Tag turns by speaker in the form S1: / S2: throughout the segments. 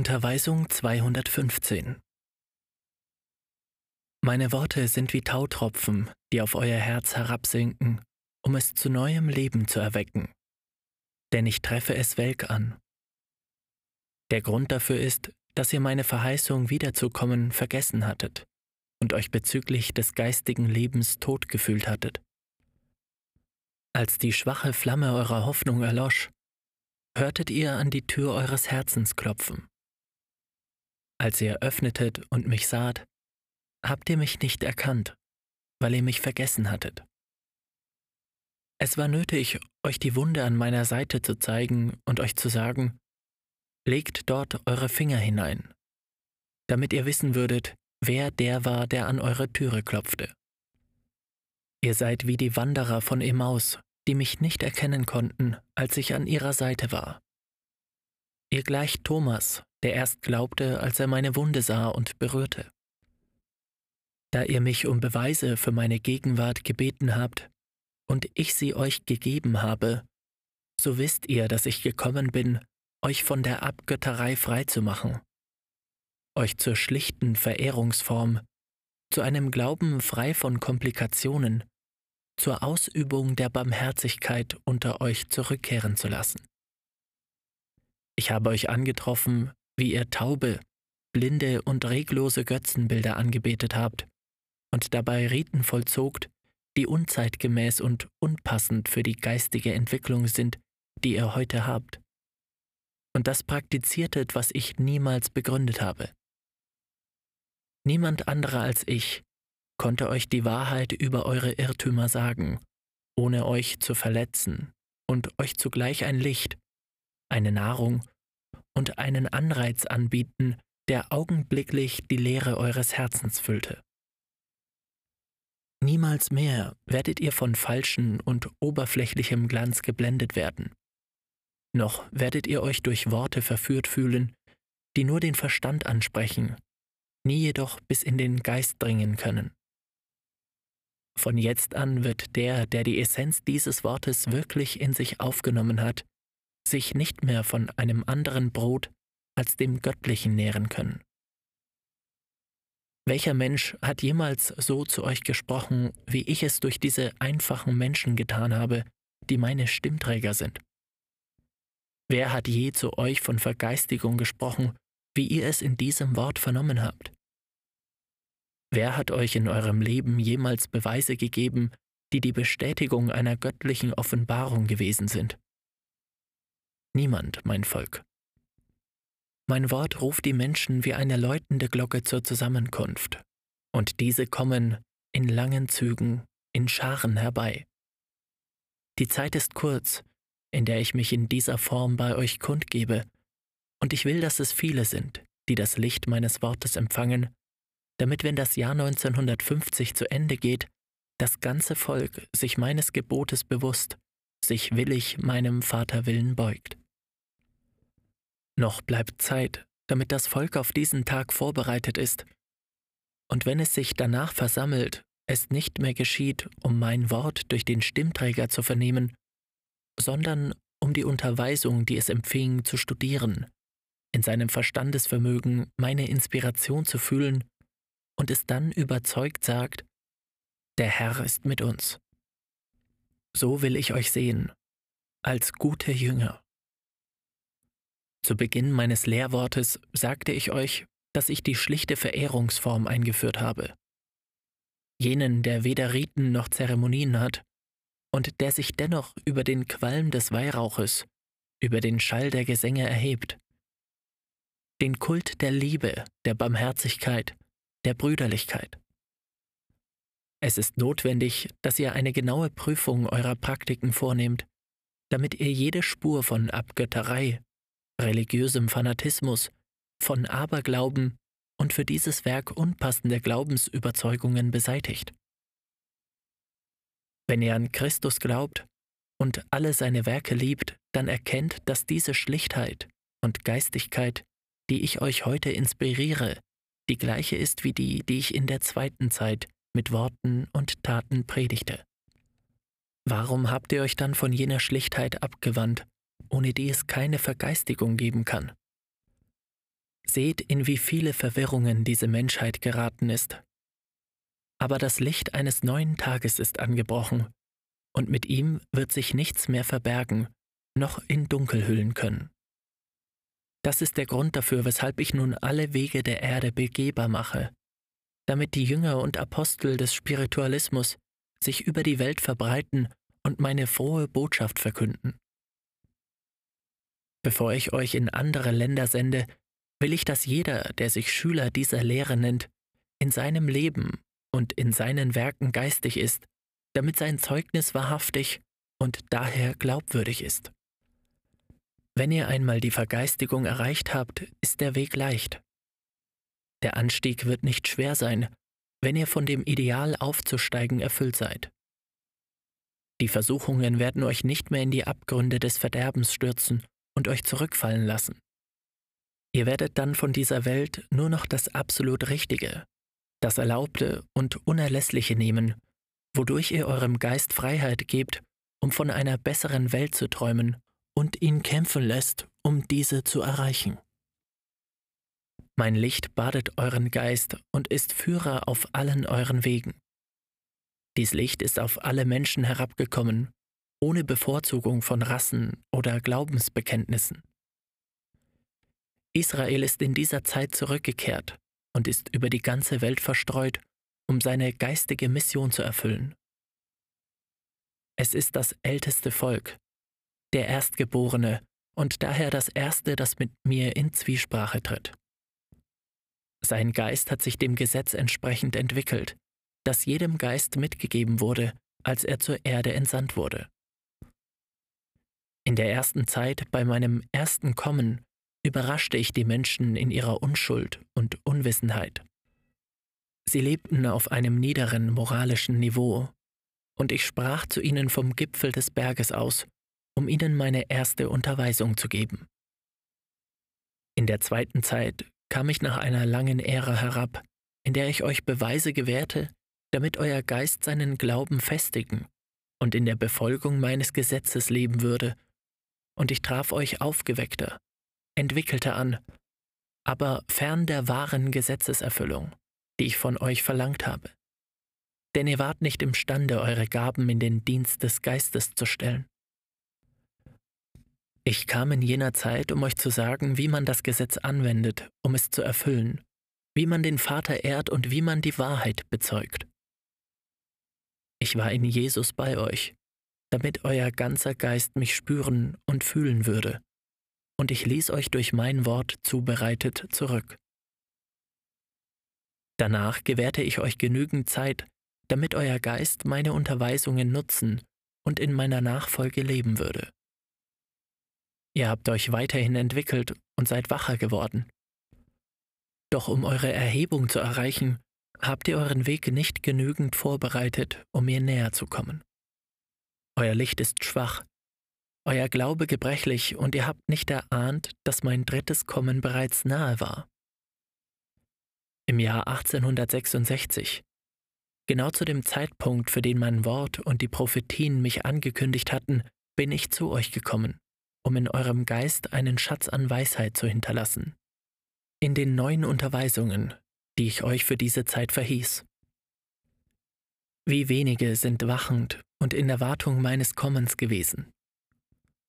S1: Unterweisung 215 Meine Worte sind wie Tautropfen, die auf euer Herz herabsinken, um es zu neuem Leben zu erwecken. Denn ich treffe es welk an. Der Grund dafür ist, dass ihr meine Verheißung wiederzukommen vergessen hattet und euch bezüglich des geistigen Lebens tot gefühlt hattet. Als die schwache Flamme eurer Hoffnung erlosch, hörtet ihr an die Tür eures Herzens klopfen. Als ihr öffnetet und mich saht, habt ihr mich nicht erkannt, weil ihr mich vergessen hattet. Es war nötig, euch die Wunde an meiner Seite zu zeigen und euch zu sagen, legt dort eure Finger hinein, damit ihr wissen würdet, wer der war, der an eure Türe klopfte. Ihr seid wie die Wanderer von Emmaus, die mich nicht erkennen konnten, als ich an ihrer Seite war. Ihr gleicht Thomas, der erst glaubte, als er meine Wunde sah und berührte. Da ihr mich um Beweise für meine Gegenwart gebeten habt und ich sie euch gegeben habe, so wisst ihr, dass ich gekommen bin, euch von der Abgötterei freizumachen, euch zur schlichten Verehrungsform, zu einem Glauben frei von Komplikationen, zur Ausübung der Barmherzigkeit unter euch zurückkehren zu lassen. Ich habe euch angetroffen, wie ihr taube, blinde und reglose Götzenbilder angebetet habt und dabei Riten vollzogt, die unzeitgemäß und unpassend für die geistige Entwicklung sind, die ihr heute habt. Und das praktiziertet, was ich niemals begründet habe. Niemand anderer als ich konnte euch die Wahrheit über eure Irrtümer sagen, ohne euch zu verletzen und euch zugleich ein Licht, eine Nahrung und einen Anreiz anbieten, der augenblicklich die Leere eures Herzens füllte. Niemals mehr werdet ihr von falschen und oberflächlichem Glanz geblendet werden. Noch werdet ihr euch durch Worte verführt fühlen, die nur den Verstand ansprechen, nie jedoch bis in den Geist dringen können. Von jetzt an wird der, der die Essenz dieses Wortes wirklich in sich aufgenommen hat, sich nicht mehr von einem anderen Brot als dem Göttlichen nähren können. Welcher Mensch hat jemals so zu euch gesprochen, wie ich es durch diese einfachen Menschen getan habe, die meine Stimmträger sind? Wer hat je zu euch von Vergeistigung gesprochen, wie ihr es in diesem Wort vernommen habt? Wer hat euch in eurem Leben jemals Beweise gegeben, die die Bestätigung einer göttlichen Offenbarung gewesen sind? Niemand, mein Volk. Mein Wort ruft die Menschen wie eine läutende Glocke zur Zusammenkunft, und diese kommen in langen Zügen, in Scharen herbei. Die Zeit ist kurz, in der ich mich in dieser Form bei euch kundgebe, und ich will, dass es viele sind, die das Licht meines Wortes empfangen damit wenn das Jahr 1950 zu Ende geht, das ganze Volk sich meines Gebotes bewusst, sich willig meinem Vaterwillen beugt. Noch bleibt Zeit, damit das Volk auf diesen Tag vorbereitet ist, und wenn es sich danach versammelt, es nicht mehr geschieht, um mein Wort durch den Stimmträger zu vernehmen, sondern um die Unterweisung, die es empfing, zu studieren, in seinem Verstandesvermögen meine Inspiration zu fühlen und es dann überzeugt sagt, der Herr ist mit uns. So will ich euch sehen, als gute Jünger. Zu Beginn meines Lehrwortes sagte ich euch, dass ich die schlichte Verehrungsform eingeführt habe. Jenen, der weder Riten noch Zeremonien hat und der sich dennoch über den Qualm des Weihrauches, über den Schall der Gesänge erhebt. Den Kult der Liebe, der Barmherzigkeit, der Brüderlichkeit. Es ist notwendig, dass ihr eine genaue Prüfung eurer Praktiken vornehmt, damit ihr jede Spur von Abgötterei, religiösem Fanatismus, von Aberglauben und für dieses Werk unpassende Glaubensüberzeugungen beseitigt. Wenn ihr an Christus glaubt und alle seine Werke liebt, dann erkennt, dass diese Schlichtheit und Geistigkeit, die ich euch heute inspiriere, die gleiche ist wie die, die ich in der zweiten Zeit mit Worten und Taten predigte. Warum habt ihr euch dann von jener Schlichtheit abgewandt, ohne die es keine Vergeistigung geben kann? Seht, in wie viele Verwirrungen diese Menschheit geraten ist. Aber das Licht eines neuen Tages ist angebrochen, und mit ihm wird sich nichts mehr verbergen, noch in Dunkel hüllen können. Das ist der Grund dafür, weshalb ich nun alle Wege der Erde begehbar mache, damit die Jünger und Apostel des Spiritualismus sich über die Welt verbreiten und meine frohe Botschaft verkünden. Bevor ich euch in andere Länder sende, will ich, dass jeder, der sich Schüler dieser Lehre nennt, in seinem Leben und in seinen Werken geistig ist, damit sein Zeugnis wahrhaftig und daher glaubwürdig ist. Wenn ihr einmal die Vergeistigung erreicht habt, ist der Weg leicht. Der Anstieg wird nicht schwer sein, wenn ihr von dem Ideal aufzusteigen erfüllt seid. Die Versuchungen werden euch nicht mehr in die Abgründe des Verderbens stürzen und euch zurückfallen lassen. Ihr werdet dann von dieser Welt nur noch das absolut Richtige, das Erlaubte und Unerlässliche nehmen, wodurch ihr eurem Geist Freiheit gebt, um von einer besseren Welt zu träumen und ihn kämpfen lässt, um diese zu erreichen. Mein Licht badet euren Geist und ist Führer auf allen euren Wegen. Dies Licht ist auf alle Menschen herabgekommen, ohne Bevorzugung von Rassen oder Glaubensbekenntnissen. Israel ist in dieser Zeit zurückgekehrt und ist über die ganze Welt verstreut, um seine geistige Mission zu erfüllen. Es ist das älteste Volk, der Erstgeborene und daher das Erste, das mit mir in Zwiesprache tritt. Sein Geist hat sich dem Gesetz entsprechend entwickelt, das jedem Geist mitgegeben wurde, als er zur Erde entsandt wurde. In der ersten Zeit, bei meinem ersten Kommen, überraschte ich die Menschen in ihrer Unschuld und Unwissenheit. Sie lebten auf einem niederen moralischen Niveau, und ich sprach zu ihnen vom Gipfel des Berges aus, um ihnen meine erste Unterweisung zu geben. In der zweiten Zeit kam ich nach einer langen Ära herab, in der ich euch Beweise gewährte, damit euer Geist seinen Glauben festigen und in der Befolgung meines Gesetzes leben würde, und ich traf euch aufgeweckter, entwickelter an, aber fern der wahren Gesetzeserfüllung, die ich von euch verlangt habe. Denn ihr wart nicht imstande, eure Gaben in den Dienst des Geistes zu stellen. Ich kam in jener Zeit, um euch zu sagen, wie man das Gesetz anwendet, um es zu erfüllen, wie man den Vater ehrt und wie man die Wahrheit bezeugt. Ich war in Jesus bei euch, damit euer ganzer Geist mich spüren und fühlen würde, und ich ließ euch durch mein Wort zubereitet zurück. Danach gewährte ich euch genügend Zeit, damit euer Geist meine Unterweisungen nutzen und in meiner Nachfolge leben würde. Ihr habt euch weiterhin entwickelt und seid wacher geworden. Doch um eure Erhebung zu erreichen, habt ihr euren Weg nicht genügend vorbereitet, um mir näher zu kommen. Euer Licht ist schwach, euer Glaube gebrechlich und ihr habt nicht erahnt, dass mein drittes Kommen bereits nahe war. Im Jahr 1866, genau zu dem Zeitpunkt, für den mein Wort und die Prophetien mich angekündigt hatten, bin ich zu euch gekommen um in eurem Geist einen Schatz an Weisheit zu hinterlassen. In den neuen Unterweisungen, die ich euch für diese Zeit verhieß. Wie wenige sind wachend und in Erwartung meines Kommens gewesen.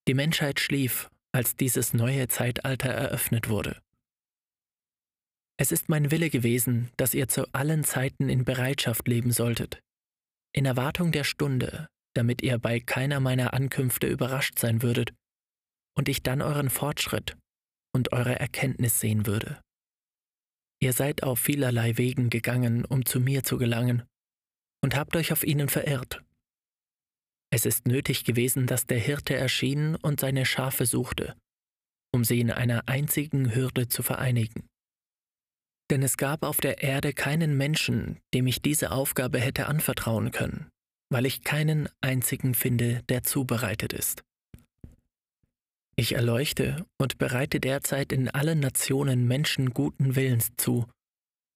S1: Die Menschheit schlief, als dieses neue Zeitalter eröffnet wurde. Es ist mein Wille gewesen, dass ihr zu allen Zeiten in Bereitschaft leben solltet, in Erwartung der Stunde, damit ihr bei keiner meiner Ankünfte überrascht sein würdet und ich dann euren Fortschritt und eure Erkenntnis sehen würde. Ihr seid auf vielerlei Wegen gegangen, um zu mir zu gelangen, und habt euch auf ihnen verirrt. Es ist nötig gewesen, dass der Hirte erschien und seine Schafe suchte, um sie in einer einzigen Hürde zu vereinigen. Denn es gab auf der Erde keinen Menschen, dem ich diese Aufgabe hätte anvertrauen können, weil ich keinen einzigen finde, der zubereitet ist. Ich erleuchte und bereite derzeit in allen Nationen Menschen guten Willens zu,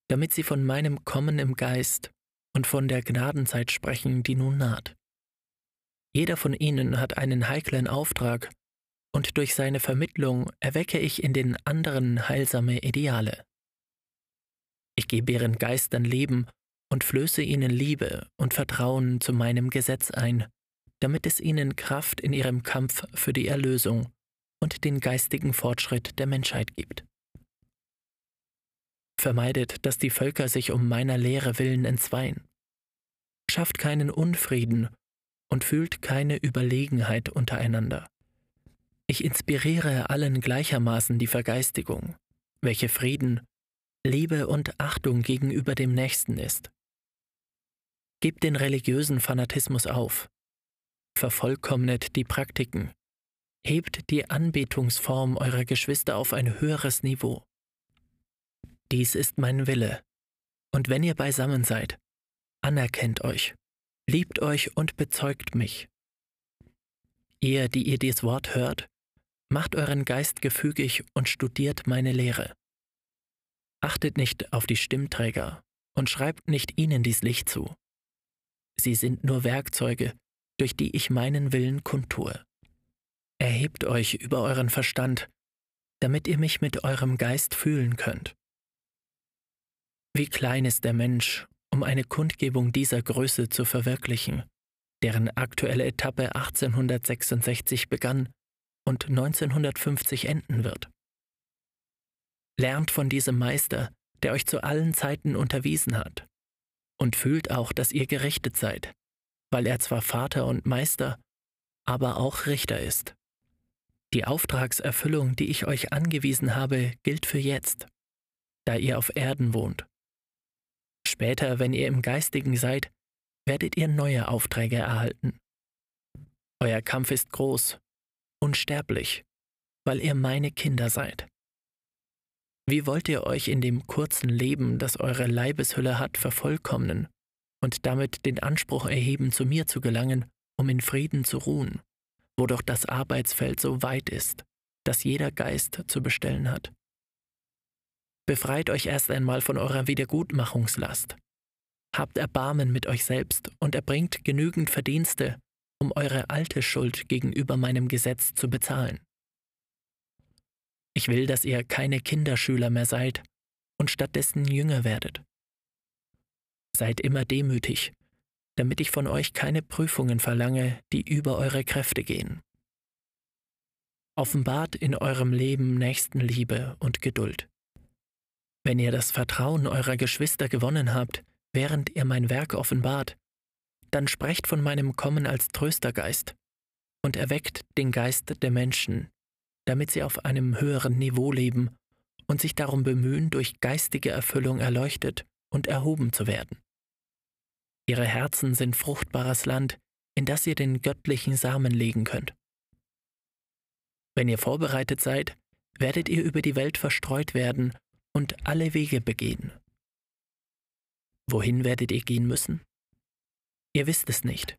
S1: damit sie von meinem Kommen im Geist und von der Gnadenzeit sprechen, die nun naht. Jeder von ihnen hat einen heiklen Auftrag, und durch seine Vermittlung erwecke ich in den anderen heilsame Ideale. Ich gebe ihren Geistern Leben und flöße ihnen Liebe und Vertrauen zu meinem Gesetz ein, damit es ihnen Kraft in ihrem Kampf für die Erlösung und den geistigen Fortschritt der Menschheit gibt. Vermeidet, dass die Völker sich um meiner Lehre willen entzweien. Schafft keinen Unfrieden und fühlt keine Überlegenheit untereinander. Ich inspiriere allen gleichermaßen die Vergeistigung, welche Frieden, Liebe und Achtung gegenüber dem Nächsten ist. Gebt den religiösen Fanatismus auf, vervollkommnet die Praktiken, hebt die Anbetungsform eurer Geschwister auf ein höheres Niveau. Dies ist mein Wille, und wenn ihr beisammen seid, anerkennt euch, liebt euch und bezeugt mich. Ihr, die ihr dies Wort hört, Macht euren Geist gefügig und studiert meine Lehre. Achtet nicht auf die Stimmträger und schreibt nicht ihnen dies Licht zu. Sie sind nur Werkzeuge, durch die ich meinen Willen kundtue. Erhebt euch über euren Verstand, damit ihr mich mit eurem Geist fühlen könnt. Wie klein ist der Mensch, um eine Kundgebung dieser Größe zu verwirklichen, deren aktuelle Etappe 1866 begann und 1950 enden wird. Lernt von diesem Meister, der euch zu allen Zeiten unterwiesen hat, und fühlt auch, dass ihr gerichtet seid, weil er zwar Vater und Meister, aber auch Richter ist. Die Auftragserfüllung, die ich euch angewiesen habe, gilt für jetzt, da ihr auf Erden wohnt. Später, wenn ihr im Geistigen seid, werdet ihr neue Aufträge erhalten. Euer Kampf ist groß unsterblich, weil ihr meine Kinder seid. Wie wollt ihr euch in dem kurzen Leben, das eure Leibeshülle hat, vervollkommnen und damit den Anspruch erheben, zu mir zu gelangen, um in Frieden zu ruhen, wo doch das Arbeitsfeld so weit ist, dass jeder Geist zu bestellen hat? Befreit euch erst einmal von eurer Wiedergutmachungslast. Habt Erbarmen mit euch selbst und erbringt genügend Verdienste, um eure alte Schuld gegenüber meinem Gesetz zu bezahlen. Ich will, dass ihr keine Kinderschüler mehr seid und stattdessen Jünger werdet. Seid immer demütig, damit ich von euch keine Prüfungen verlange, die über eure Kräfte gehen. Offenbart in eurem Leben Nächstenliebe und Geduld. Wenn ihr das Vertrauen eurer Geschwister gewonnen habt, während ihr mein Werk offenbart, dann sprecht von meinem Kommen als Tröstergeist und erweckt den Geist der Menschen, damit sie auf einem höheren Niveau leben und sich darum bemühen, durch geistige Erfüllung erleuchtet und erhoben zu werden. Ihre Herzen sind fruchtbares Land, in das ihr den göttlichen Samen legen könnt. Wenn ihr vorbereitet seid, werdet ihr über die Welt verstreut werden und alle Wege begehen. Wohin werdet ihr gehen müssen? Ihr wisst es nicht.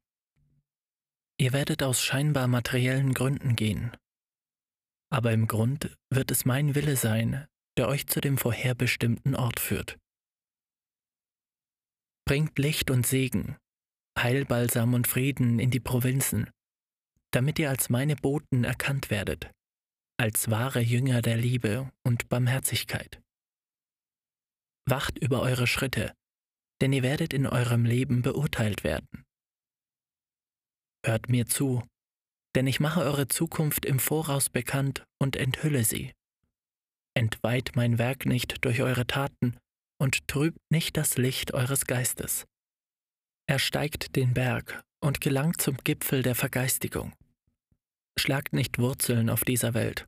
S1: Ihr werdet aus scheinbar materiellen Gründen gehen. Aber im Grund wird es mein Wille sein, der euch zu dem vorherbestimmten Ort führt. Bringt Licht und Segen, Heilbalsam und Frieden in die Provinzen, damit ihr als meine Boten erkannt werdet, als wahre Jünger der Liebe und Barmherzigkeit. Wacht über eure Schritte, denn ihr werdet in eurem Leben beurteilt werden. Hört mir zu, denn ich mache eure Zukunft im Voraus bekannt und enthülle sie. Entweiht mein Werk nicht durch eure Taten und trübt nicht das Licht eures Geistes. Er steigt den Berg und gelangt zum Gipfel der Vergeistigung. Schlagt nicht Wurzeln auf dieser Welt.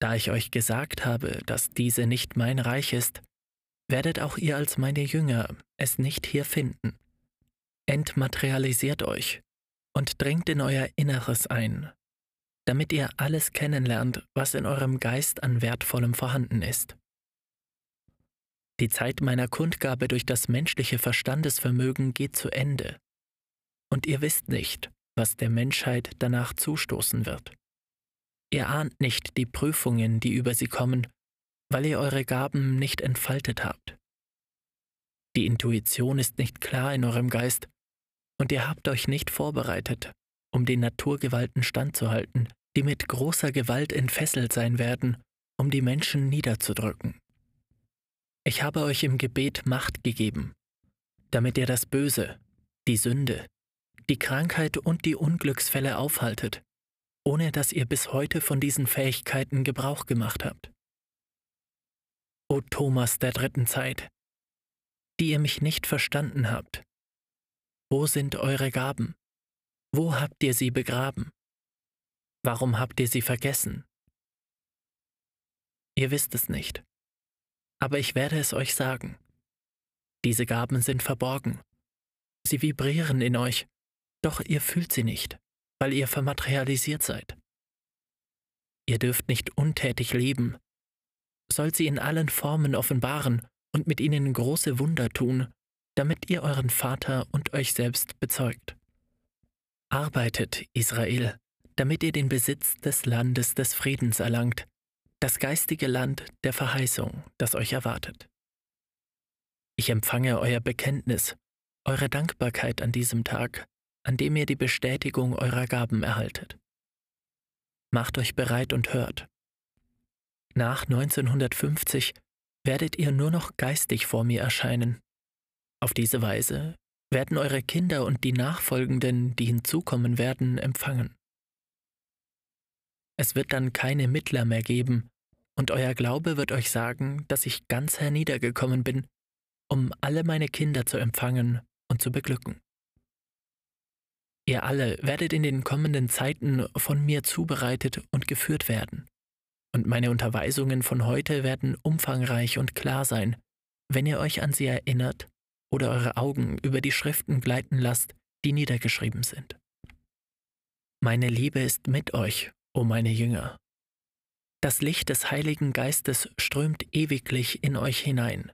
S1: Da ich euch gesagt habe, dass diese nicht mein Reich ist, werdet auch ihr als meine Jünger es nicht hier finden. Entmaterialisiert euch und dringt in euer Inneres ein, damit ihr alles kennenlernt, was in eurem Geist an Wertvollem vorhanden ist. Die Zeit meiner Kundgabe durch das menschliche Verstandesvermögen geht zu Ende, und ihr wisst nicht, was der Menschheit danach zustoßen wird. Ihr ahnt nicht die Prüfungen, die über sie kommen, weil ihr eure Gaben nicht entfaltet habt. Die Intuition ist nicht klar in eurem Geist und ihr habt euch nicht vorbereitet, um den Naturgewalten standzuhalten, die mit großer Gewalt entfesselt sein werden, um die Menschen niederzudrücken. Ich habe euch im Gebet Macht gegeben, damit ihr das Böse, die Sünde, die Krankheit und die Unglücksfälle aufhaltet, ohne dass ihr bis heute von diesen Fähigkeiten Gebrauch gemacht habt. O Thomas der dritten Zeit, die ihr mich nicht verstanden habt, wo sind eure Gaben? Wo habt ihr sie begraben? Warum habt ihr sie vergessen? Ihr wisst es nicht, aber ich werde es euch sagen. Diese Gaben sind verborgen. Sie vibrieren in euch, doch ihr fühlt sie nicht, weil ihr vermaterialisiert seid. Ihr dürft nicht untätig leben, sollt sie in allen Formen offenbaren und mit ihnen große Wunder tun, damit ihr euren Vater und euch selbst bezeugt. Arbeitet, Israel, damit ihr den Besitz des Landes des Friedens erlangt, das geistige Land der Verheißung, das euch erwartet. Ich empfange euer Bekenntnis, eure Dankbarkeit an diesem Tag, an dem ihr die Bestätigung eurer Gaben erhaltet. Macht euch bereit und hört. Nach 1950 werdet ihr nur noch geistig vor mir erscheinen. Auf diese Weise werden eure Kinder und die Nachfolgenden, die hinzukommen werden, empfangen. Es wird dann keine Mittler mehr geben, und euer Glaube wird euch sagen, dass ich ganz herniedergekommen bin um alle meine Kinder zu empfangen und zu beglücken. Ihr alle werdet in den kommenden Zeiten von mir zubereitet und geführt werden, und meine Unterweisungen von heute werden umfangreich und klar sein, wenn ihr euch an sie erinnert oder eure Augen über die Schriften gleiten lasst, die niedergeschrieben sind. Meine Liebe ist mit euch, o meine Jünger. Das Licht des Heiligen Geistes strömt ewiglich in euch hinein.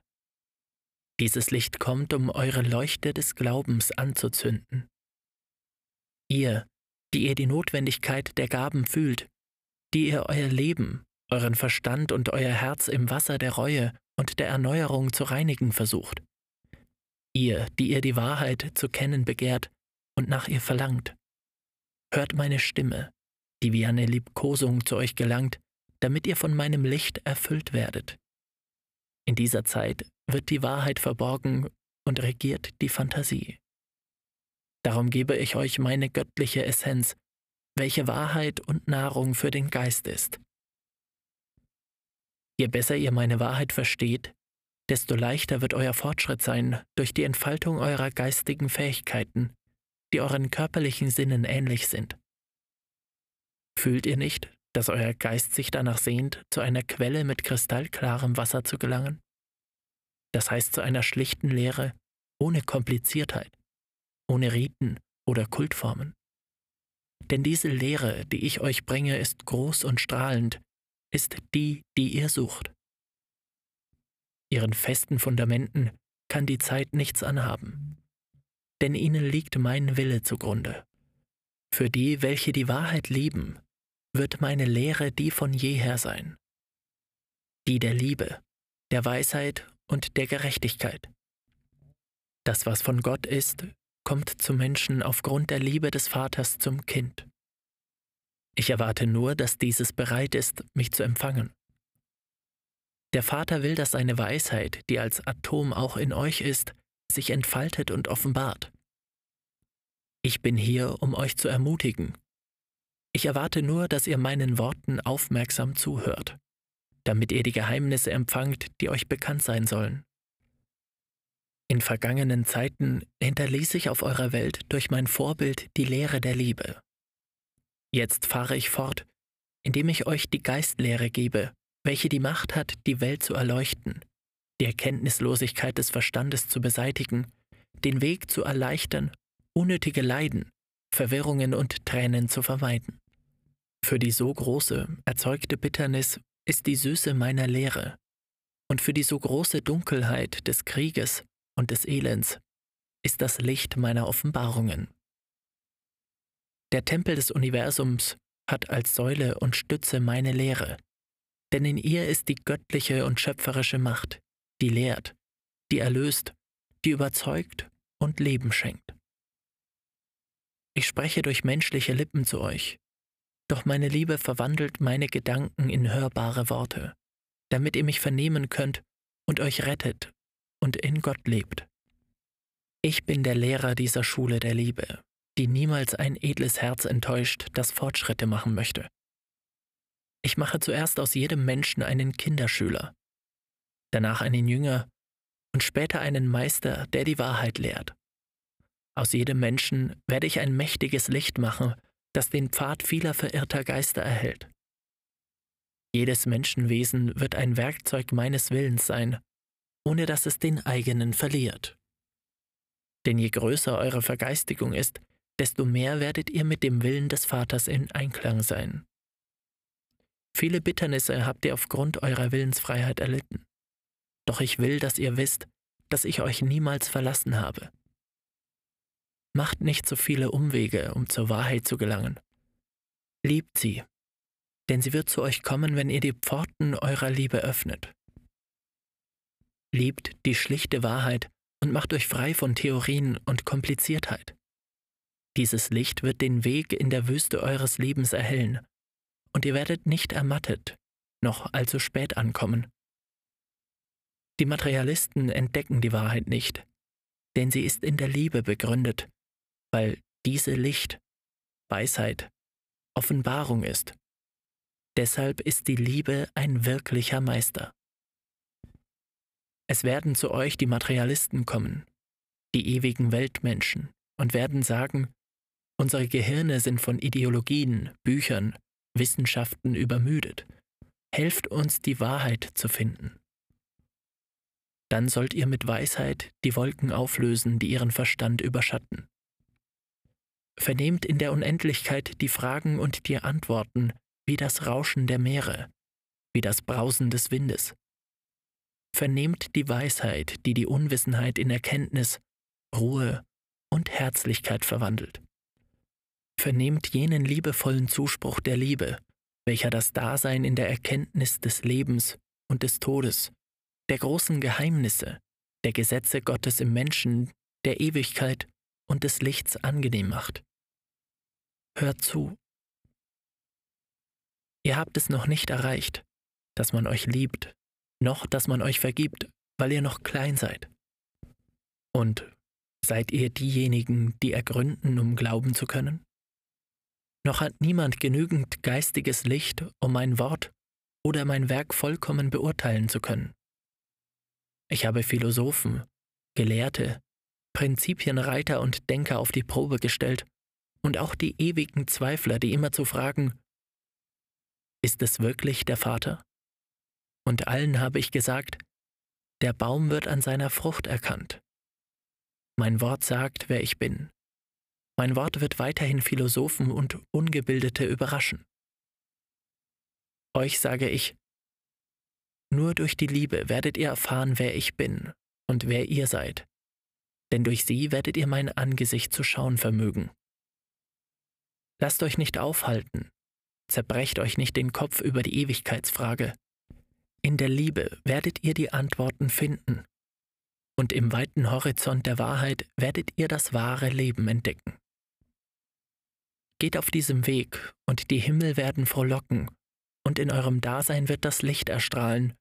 S1: Dieses Licht kommt, um eure Leuchte des Glaubens anzuzünden. Ihr, die ihr die Notwendigkeit der Gaben fühlt, die ihr euer Leben, euren Verstand und euer Herz im Wasser der Reue und der Erneuerung zu reinigen versucht. Ihr, die ihr die Wahrheit zu kennen begehrt und nach ihr verlangt. Hört meine Stimme, die wie eine Liebkosung zu euch gelangt, damit ihr von meinem Licht erfüllt werdet. In dieser Zeit wird die Wahrheit verborgen und regiert die Fantasie. Darum gebe ich euch meine göttliche Essenz, welche Wahrheit und Nahrung für den Geist ist. Je besser ihr meine Wahrheit versteht, desto leichter wird euer Fortschritt sein durch die Entfaltung eurer geistigen Fähigkeiten, die euren körperlichen Sinnen ähnlich sind. Fühlt ihr nicht, dass euer Geist sich danach sehnt, zu einer Quelle mit kristallklarem Wasser zu gelangen? Das heißt zu einer schlichten Lehre, ohne Kompliziertheit, ohne Riten oder Kultformen. Denn diese Lehre, die ich euch bringe, ist groß und strahlend, ist die, die ihr sucht. Ihren festen Fundamenten kann die Zeit nichts anhaben, denn ihnen liegt mein Wille zugrunde. Für die, welche die Wahrheit lieben, wird meine Lehre die von jeher sein, die der Liebe, der Weisheit und der Gerechtigkeit. Das, was von Gott ist, kommt zum Menschen aufgrund der Liebe des Vaters zum Kind. Ich erwarte nur, dass dieses bereit ist, mich zu empfangen. Der Vater will, dass seine Weisheit, die als Atom auch in euch ist, sich entfaltet und offenbart. Ich bin hier, um euch zu ermutigen. Ich erwarte nur, dass ihr meinen Worten aufmerksam zuhört damit ihr die Geheimnisse empfangt, die euch bekannt sein sollen. In vergangenen Zeiten hinterließ ich auf eurer Welt durch mein Vorbild die Lehre der Liebe. Jetzt fahre ich fort, indem ich euch die Geistlehre gebe, welche die Macht hat, die Welt zu erleuchten, die Erkenntnislosigkeit des Verstandes zu beseitigen, den Weg zu erleichtern, unnötige Leiden, Verwirrungen und Tränen zu vermeiden. Für die so große, erzeugte Bitternis ist die Süße meiner Lehre, und für die so große Dunkelheit des Krieges und des Elends ist das Licht meiner Offenbarungen. Der Tempel des Universums hat als Säule und Stütze meine Lehre, denn in ihr ist die göttliche und schöpferische Macht, die lehrt, die erlöst, die überzeugt und Leben schenkt. Ich spreche durch menschliche Lippen zu euch, Doch meine Liebe verwandelt meine Gedanken in hörbare Worte, damit ihr mich vernehmen könnt und euch rettet und in Gott lebt. Ich bin der Lehrer dieser Schule der Liebe, die niemals ein edles Herz enttäuscht, das Fortschritte machen möchte. Ich mache zuerst aus jedem Menschen einen Kinderschüler, danach einen Jünger und später einen Meister, der die Wahrheit lehrt. Aus jedem Menschen werde ich ein mächtiges Licht machen, das den Pfad vieler verirrter Geister erhält. Jedes Menschenwesen wird ein Werkzeug meines Willens sein, ohne dass es den eigenen verliert. Denn je größer eure Vergeistigung ist, desto mehr werdet ihr mit dem Willen des Vaters in Einklang sein. Viele Bitternisse habt ihr aufgrund eurer Willensfreiheit erlitten. Doch ich will, dass ihr wisst, dass ich euch niemals verlassen habe. Macht nicht so viele Umwege, um zur Wahrheit zu gelangen. Liebt sie, denn sie wird zu euch kommen, wenn ihr die Pforten eurer Liebe öffnet. Liebt die schlichte Wahrheit und macht euch frei von Theorien und Kompliziertheit. Dieses Licht wird den Weg in der Wüste eures Lebens erhellen, und ihr werdet nicht ermattet, noch allzu spät ankommen. Die Materialisten entdecken die Wahrheit nicht, denn sie ist in der Liebe begründet, weil diese Licht, Weisheit, Offenbarung ist. Deshalb ist die Liebe ein wirklicher Meister. Es werden zu euch die Materialisten kommen, die ewigen Weltmenschen, und werden sagen, unsere Gehirne sind von Ideologien, Büchern, Wissenschaften übermüdet. Helft uns, die Wahrheit zu finden. Dann sollt ihr mit Weisheit die Wolken auflösen, die ihren Verstand überschatten. Vernehmt in der Unendlichkeit die Fragen und die Antworten wie das Rauschen der Meere, wie das Brausen des Windes. Vernehmt die Weisheit, die die Unwissenheit in Erkenntnis, Ruhe und Herzlichkeit verwandelt. Vernehmt jenen liebevollen Zuspruch der Liebe, welcher das Dasein in der Erkenntnis des Lebens und des Todes der großen Geheimnisse, der Gesetze Gottes im Menschen, der Ewigkeit und des Lichts angenehm macht. Hört zu. Ihr habt es noch nicht erreicht, dass man euch liebt, noch dass man euch vergibt, weil ihr noch klein seid. Und seid ihr diejenigen, die ergründen, um glauben zu können? Noch hat niemand genügend geistiges Licht, um mein Wort oder mein Werk vollkommen beurteilen zu können. Ich habe Philosophen, Gelehrte, Prinzipienreiter und Denker auf die Probe gestellt und auch die ewigen Zweifler, die immer zu fragen, ist es wirklich der Vater? Und allen habe ich gesagt, der Baum wird an seiner Frucht erkannt. Mein Wort sagt, wer ich bin. Mein Wort wird weiterhin Philosophen und Ungebildete überraschen. Euch sage ich, nur durch die Liebe werdet ihr erfahren, wer ich bin und wer ihr seid, denn durch sie werdet ihr mein Angesicht zu schauen vermögen. Lasst euch nicht aufhalten, zerbrecht euch nicht den Kopf über die Ewigkeitsfrage. In der Liebe werdet ihr die Antworten finden, und im weiten Horizont der Wahrheit werdet ihr das wahre Leben entdecken. Geht auf diesem Weg, und die Himmel werden frohlocken und in eurem Dasein wird das Licht erstrahlen,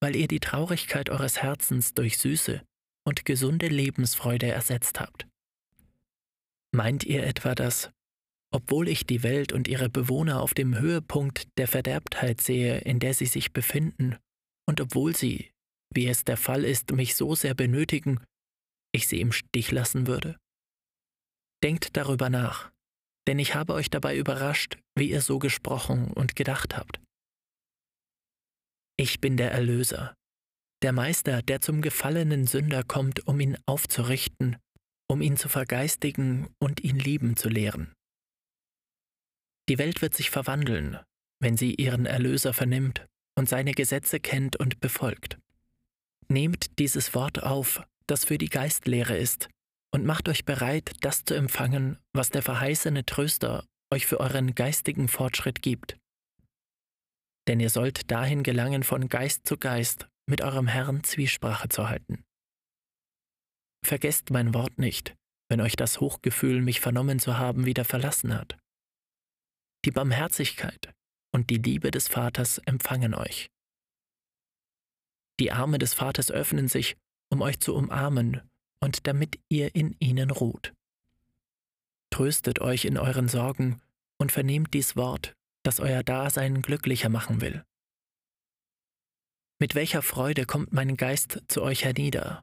S1: weil ihr die Traurigkeit eures Herzens durch süße und gesunde Lebensfreude ersetzt habt. Meint ihr etwa, dass, obwohl ich die Welt und ihre Bewohner auf dem Höhepunkt der Verderbtheit sehe, in der sie sich befinden, und obwohl sie, wie es der Fall ist, mich so sehr benötigen, ich sie im Stich lassen würde? Denkt darüber nach, denn ich habe euch dabei überrascht, wie ihr so gesprochen und gedacht habt. Ich bin der Erlöser, der Meister, der zum gefallenen Sünder kommt, um ihn aufzurichten, um ihn zu vergeistigen und ihn lieben zu lehren. Die Welt wird sich verwandeln, wenn sie ihren Erlöser vernimmt und seine Gesetze kennt und befolgt. Nehmt dieses Wort auf, das für die Geistlehre ist, und macht euch bereit, das zu empfangen, was der verheißene Tröster euch für euren geistigen Fortschritt gibt. Denn ihr sollt dahin gelangen, von Geist zu Geist mit eurem Herrn Zwiesprache zu halten. Vergesst mein Wort nicht, wenn euch das Hochgefühl, mich vernommen zu haben, wieder verlassen hat. Die Barmherzigkeit und die Liebe des Vaters empfangen euch. Die Arme des Vaters öffnen sich, um euch zu umarmen und damit ihr in ihnen ruht. Tröstet euch in euren Sorgen und vernehmt dies Wort, das euer Dasein glücklicher machen will. Mit welcher Freude kommt mein Geist zu euch hernieder,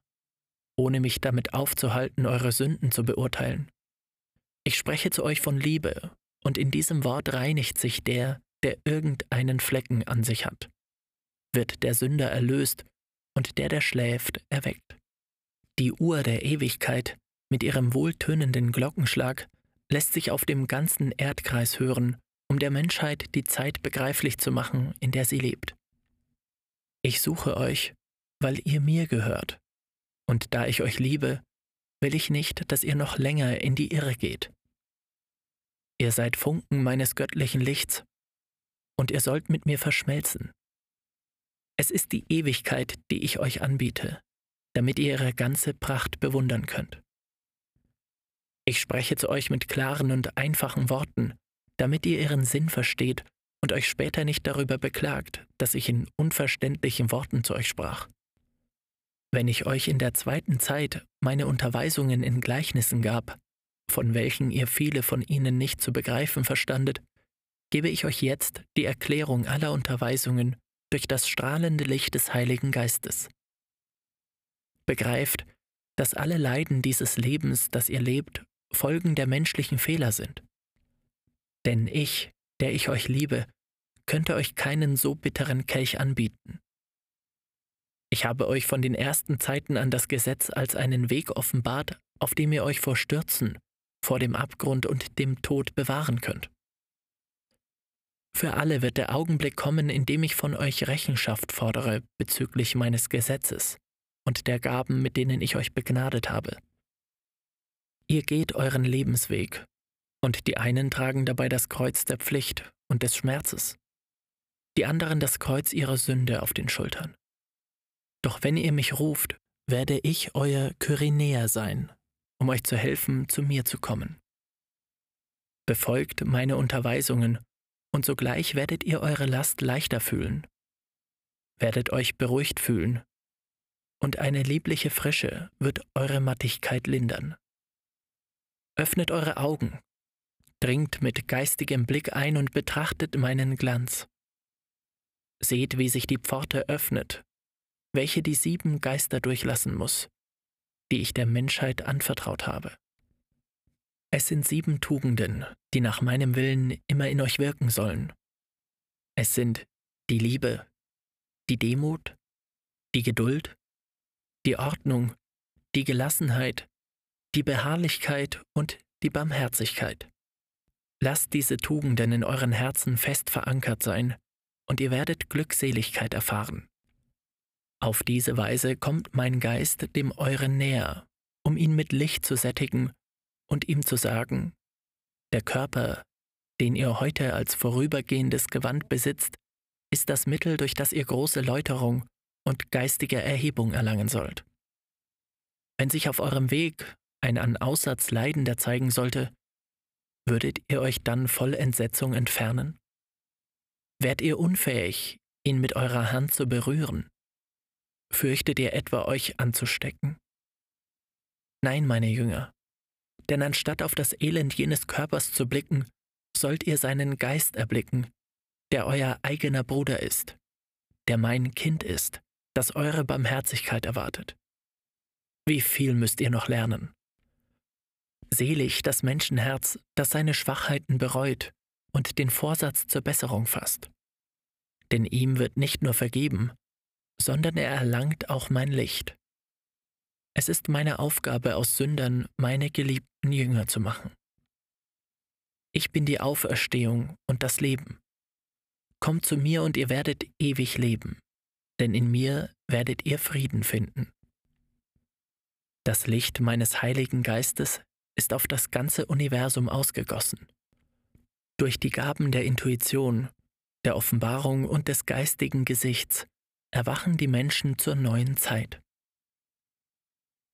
S1: ohne mich damit aufzuhalten, eure Sünden zu beurteilen. Ich spreche zu euch von Liebe, und in diesem Wort reinigt sich der, der irgendeinen Flecken an sich hat. Wird der Sünder erlöst und der, der schläft, erweckt. Die Uhr der Ewigkeit mit ihrem wohltönenden Glockenschlag lässt sich auf dem ganzen Erdkreis hören, um der Menschheit die Zeit begreiflich zu machen, in der sie lebt. Ich suche euch, weil ihr mir gehört, und da ich euch liebe, will ich nicht, dass ihr noch länger in die Irre geht. Ihr seid Funken meines göttlichen Lichts, und ihr sollt mit mir verschmelzen. Es ist die Ewigkeit, die ich euch anbiete, damit ihr ihre ganze Pracht bewundern könnt. Ich spreche zu euch mit klaren und einfachen Worten, damit ihr ihren Sinn versteht und euch später nicht darüber beklagt, dass ich in unverständlichen Worten zu euch sprach. Wenn ich euch in der zweiten Zeit meine Unterweisungen in Gleichnissen gab, von welchen ihr viele von ihnen nicht zu begreifen verstandet, gebe ich euch jetzt die Erklärung aller Unterweisungen durch das strahlende Licht des Heiligen Geistes. Begreift, dass alle Leiden dieses Lebens, das ihr lebt, Folgen der menschlichen Fehler sind. Denn ich, der ich euch liebe, könnte euch keinen so bitteren Kelch anbieten. Ich habe euch von den ersten Zeiten an das Gesetz als einen Weg offenbart, auf dem ihr euch vor Stürzen, vor dem Abgrund und dem Tod bewahren könnt. Für alle wird der Augenblick kommen, in dem ich von euch Rechenschaft fordere bezüglich meines Gesetzes und der Gaben, mit denen ich euch begnadet habe. Ihr geht euren Lebensweg, und die einen tragen dabei das Kreuz der Pflicht und des Schmerzes, die anderen das Kreuz ihrer Sünde auf den Schultern. Doch wenn ihr mich ruft, werde ich euer Kyrenäer sein, um euch zu helfen, zu mir zu kommen. Befolgt meine Unterweisungen, und sogleich werdet ihr eure Last leichter fühlen, werdet euch beruhigt fühlen, und eine liebliche Frische wird eure Mattigkeit lindern. Öffnet eure Augen, dringt mit geistigem Blick ein und betrachtet meinen Glanz. Seht, wie sich die Pforte öffnet, welche die sieben Geister durchlassen muss, die ich der Menschheit anvertraut habe. Es sind sieben Tugenden, die nach meinem Willen immer in euch wirken sollen. Es sind die Liebe, die Demut, die Geduld, die Ordnung, die Gelassenheit, die Beharrlichkeit und die Barmherzigkeit. Lasst diese Tugenden in euren Herzen fest verankert sein, und ihr werdet Glückseligkeit erfahren. Auf diese Weise kommt mein Geist dem euren näher, um ihn mit Licht zu sättigen und ihm zu sagen, der Körper, den ihr heute als vorübergehendes Gewand besitzt, ist das Mittel, durch das ihr große Läuterung und geistige Erhebung erlangen sollt. Wenn sich auf eurem Weg ein an Aussatz Leidender zeigen sollte, würdet ihr euch dann voll Entsetzung entfernen? Wärt ihr unfähig, ihn mit eurer Hand zu berühren? Fürchtet ihr etwa euch anzustecken? Nein, meine Jünger, denn anstatt auf das Elend jenes Körpers zu blicken, sollt ihr seinen Geist erblicken, der euer eigener Bruder ist, der mein Kind ist, das eure Barmherzigkeit erwartet. Wie viel müsst ihr noch lernen? Selig das Menschenherz, das seine Schwachheiten bereut und den Vorsatz zur Besserung fasst. Denn ihm wird nicht nur vergeben, sondern er erlangt auch mein Licht. Es ist meine Aufgabe, aus Sündern meine geliebten Jünger zu machen. Ich bin die Auferstehung und das Leben. Kommt zu mir und ihr werdet ewig leben, denn in mir werdet ihr Frieden finden. Das Licht meines Heiligen Geistes ist auf das ganze Universum ausgegossen. Durch die Gaben der Intuition, der Offenbarung und des geistigen Gesichts erwachen die Menschen zur neuen Zeit.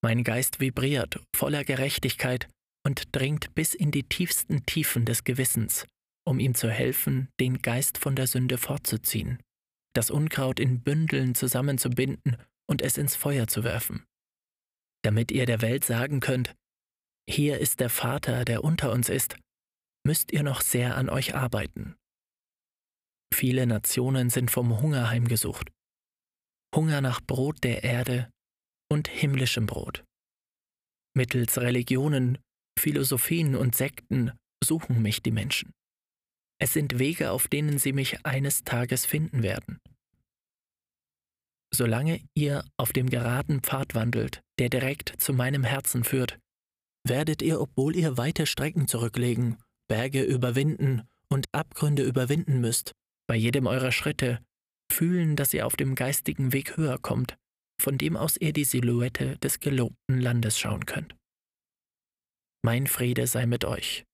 S1: Mein Geist vibriert voller Gerechtigkeit und dringt bis in die tiefsten Tiefen des Gewissens, um ihm zu helfen, den Geist von der Sünde fortzuziehen, das Unkraut in Bündeln zusammenzubinden und es ins Feuer zu werfen, damit ihr der Welt sagen könnt, hier ist der Vater, der unter uns ist, müsst ihr noch sehr an euch arbeiten. Viele Nationen sind vom Hunger heimgesucht. Hunger nach Brot der Erde und himmlischem Brot. Mittels Religionen, Philosophien und Sekten suchen mich die Menschen. Es sind Wege, auf denen sie mich eines Tages finden werden. Solange ihr auf dem geraden Pfad wandelt, der direkt zu meinem Herzen führt, werdet ihr, obwohl ihr weite Strecken zurücklegen, Berge überwinden und Abgründe überwinden müsst, bei jedem eurer Schritte fühlen, dass ihr auf dem geistigen Weg höher kommt, von dem aus ihr die Silhouette des gelobten Landes schauen könnt. Mein Friede sei mit euch.